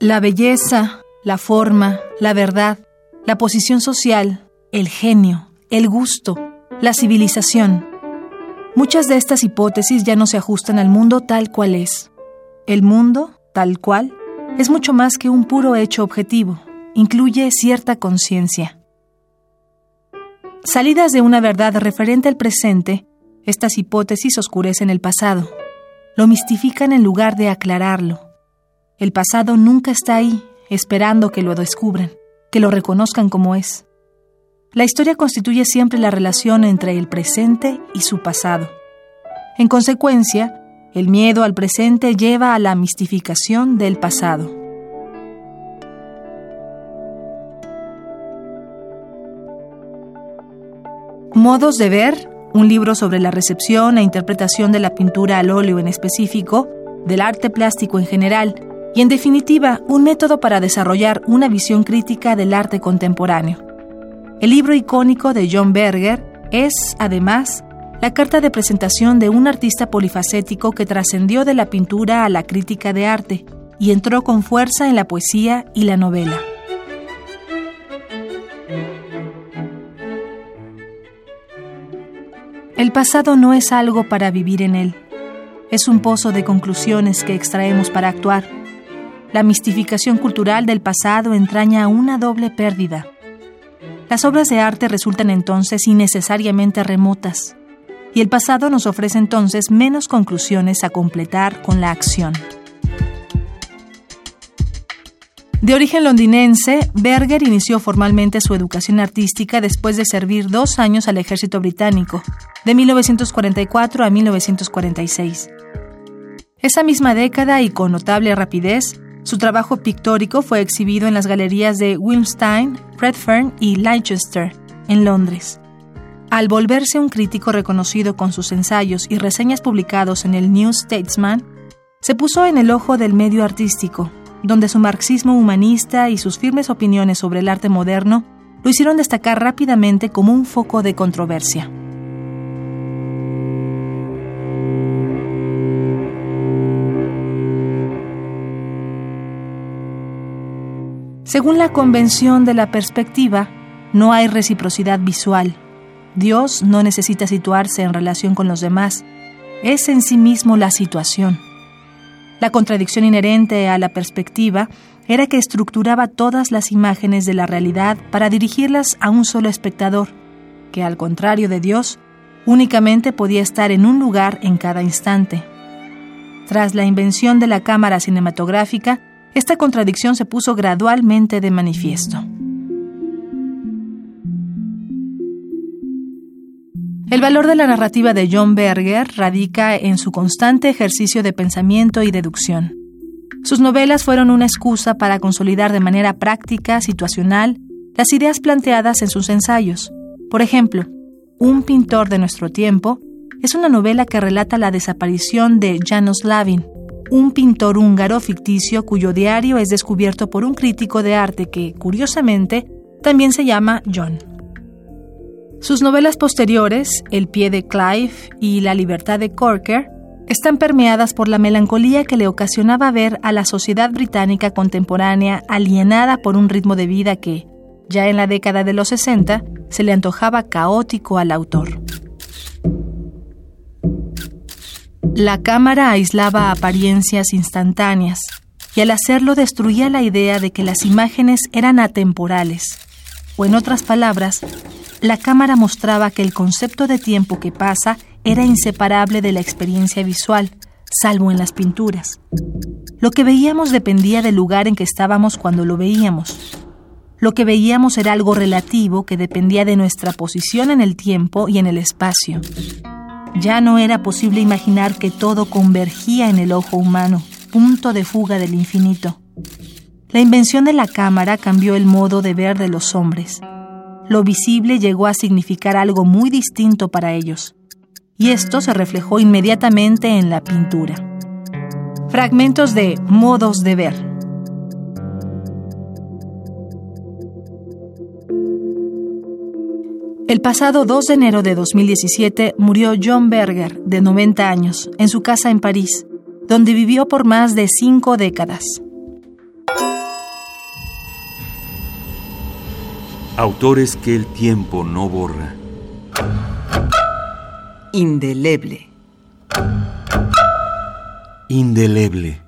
La belleza, la forma, la verdad, la posición social, el genio, el gusto, la civilización. Muchas de estas hipótesis ya no se ajustan al mundo tal cual es. El mundo, tal cual, es mucho más que un puro hecho objetivo, incluye cierta conciencia. Salidas de una verdad referente al presente, estas hipótesis oscurecen el pasado, lo mistifican en lugar de aclararlo el pasado nunca está ahí, esperando que lo descubran, que lo reconozcan como es. La historia constituye siempre la relación entre el presente y su pasado. En consecuencia, el miedo al presente lleva a la mistificación del pasado. Modos de ver, un libro sobre la recepción e interpretación de la pintura al óleo en específico, del arte plástico en general y en definitiva un método para desarrollar una visión crítica del arte contemporáneo. El libro icónico de John Berger es, además, la carta de presentación de un artista polifacético que trascendió de la pintura a la crítica de arte y entró con fuerza en la poesía y la novela. El pasado no es algo para vivir en él, es un pozo de conclusiones que extraemos para actuar la mistificación cultural del pasado entraña una doble pérdida. Las obras de arte resultan entonces innecesariamente remotas, y el pasado nos ofrece entonces menos conclusiones a completar con la acción. De origen londinense, Berger inició formalmente su educación artística después de servir dos años al ejército británico, de 1944 a 1946. Esa misma década y con notable rapidez, su trabajo pictórico fue exhibido en las galerías de Wilmstein, Redfern y Leicester, en Londres. Al volverse un crítico reconocido con sus ensayos y reseñas publicados en el New Statesman, se puso en el ojo del medio artístico, donde su marxismo humanista y sus firmes opiniones sobre el arte moderno lo hicieron destacar rápidamente como un foco de controversia. Según la convención de la perspectiva, no hay reciprocidad visual. Dios no necesita situarse en relación con los demás, es en sí mismo la situación. La contradicción inherente a la perspectiva era que estructuraba todas las imágenes de la realidad para dirigirlas a un solo espectador, que al contrario de Dios, únicamente podía estar en un lugar en cada instante. Tras la invención de la cámara cinematográfica, esta contradicción se puso gradualmente de manifiesto. El valor de la narrativa de John Berger radica en su constante ejercicio de pensamiento y deducción. Sus novelas fueron una excusa para consolidar de manera práctica, situacional, las ideas planteadas en sus ensayos. Por ejemplo, Un pintor de nuestro tiempo es una novela que relata la desaparición de Janos Lavin, un pintor húngaro ficticio cuyo diario es descubierto por un crítico de arte que, curiosamente, también se llama John. Sus novelas posteriores, El pie de Clive y La libertad de Corker, están permeadas por la melancolía que le ocasionaba ver a la sociedad británica contemporánea alienada por un ritmo de vida que, ya en la década de los 60, se le antojaba caótico al autor. La cámara aislaba apariencias instantáneas y al hacerlo destruía la idea de que las imágenes eran atemporales. O en otras palabras, la cámara mostraba que el concepto de tiempo que pasa era inseparable de la experiencia visual, salvo en las pinturas. Lo que veíamos dependía del lugar en que estábamos cuando lo veíamos. Lo que veíamos era algo relativo que dependía de nuestra posición en el tiempo y en el espacio. Ya no era posible imaginar que todo convergía en el ojo humano, punto de fuga del infinito. La invención de la cámara cambió el modo de ver de los hombres. Lo visible llegó a significar algo muy distinto para ellos, y esto se reflejó inmediatamente en la pintura. Fragmentos de Modos de ver. El pasado 2 de enero de 2017 murió John Berger, de 90 años, en su casa en París, donde vivió por más de cinco décadas. Autores que el tiempo no borra. Indeleble. Indeleble.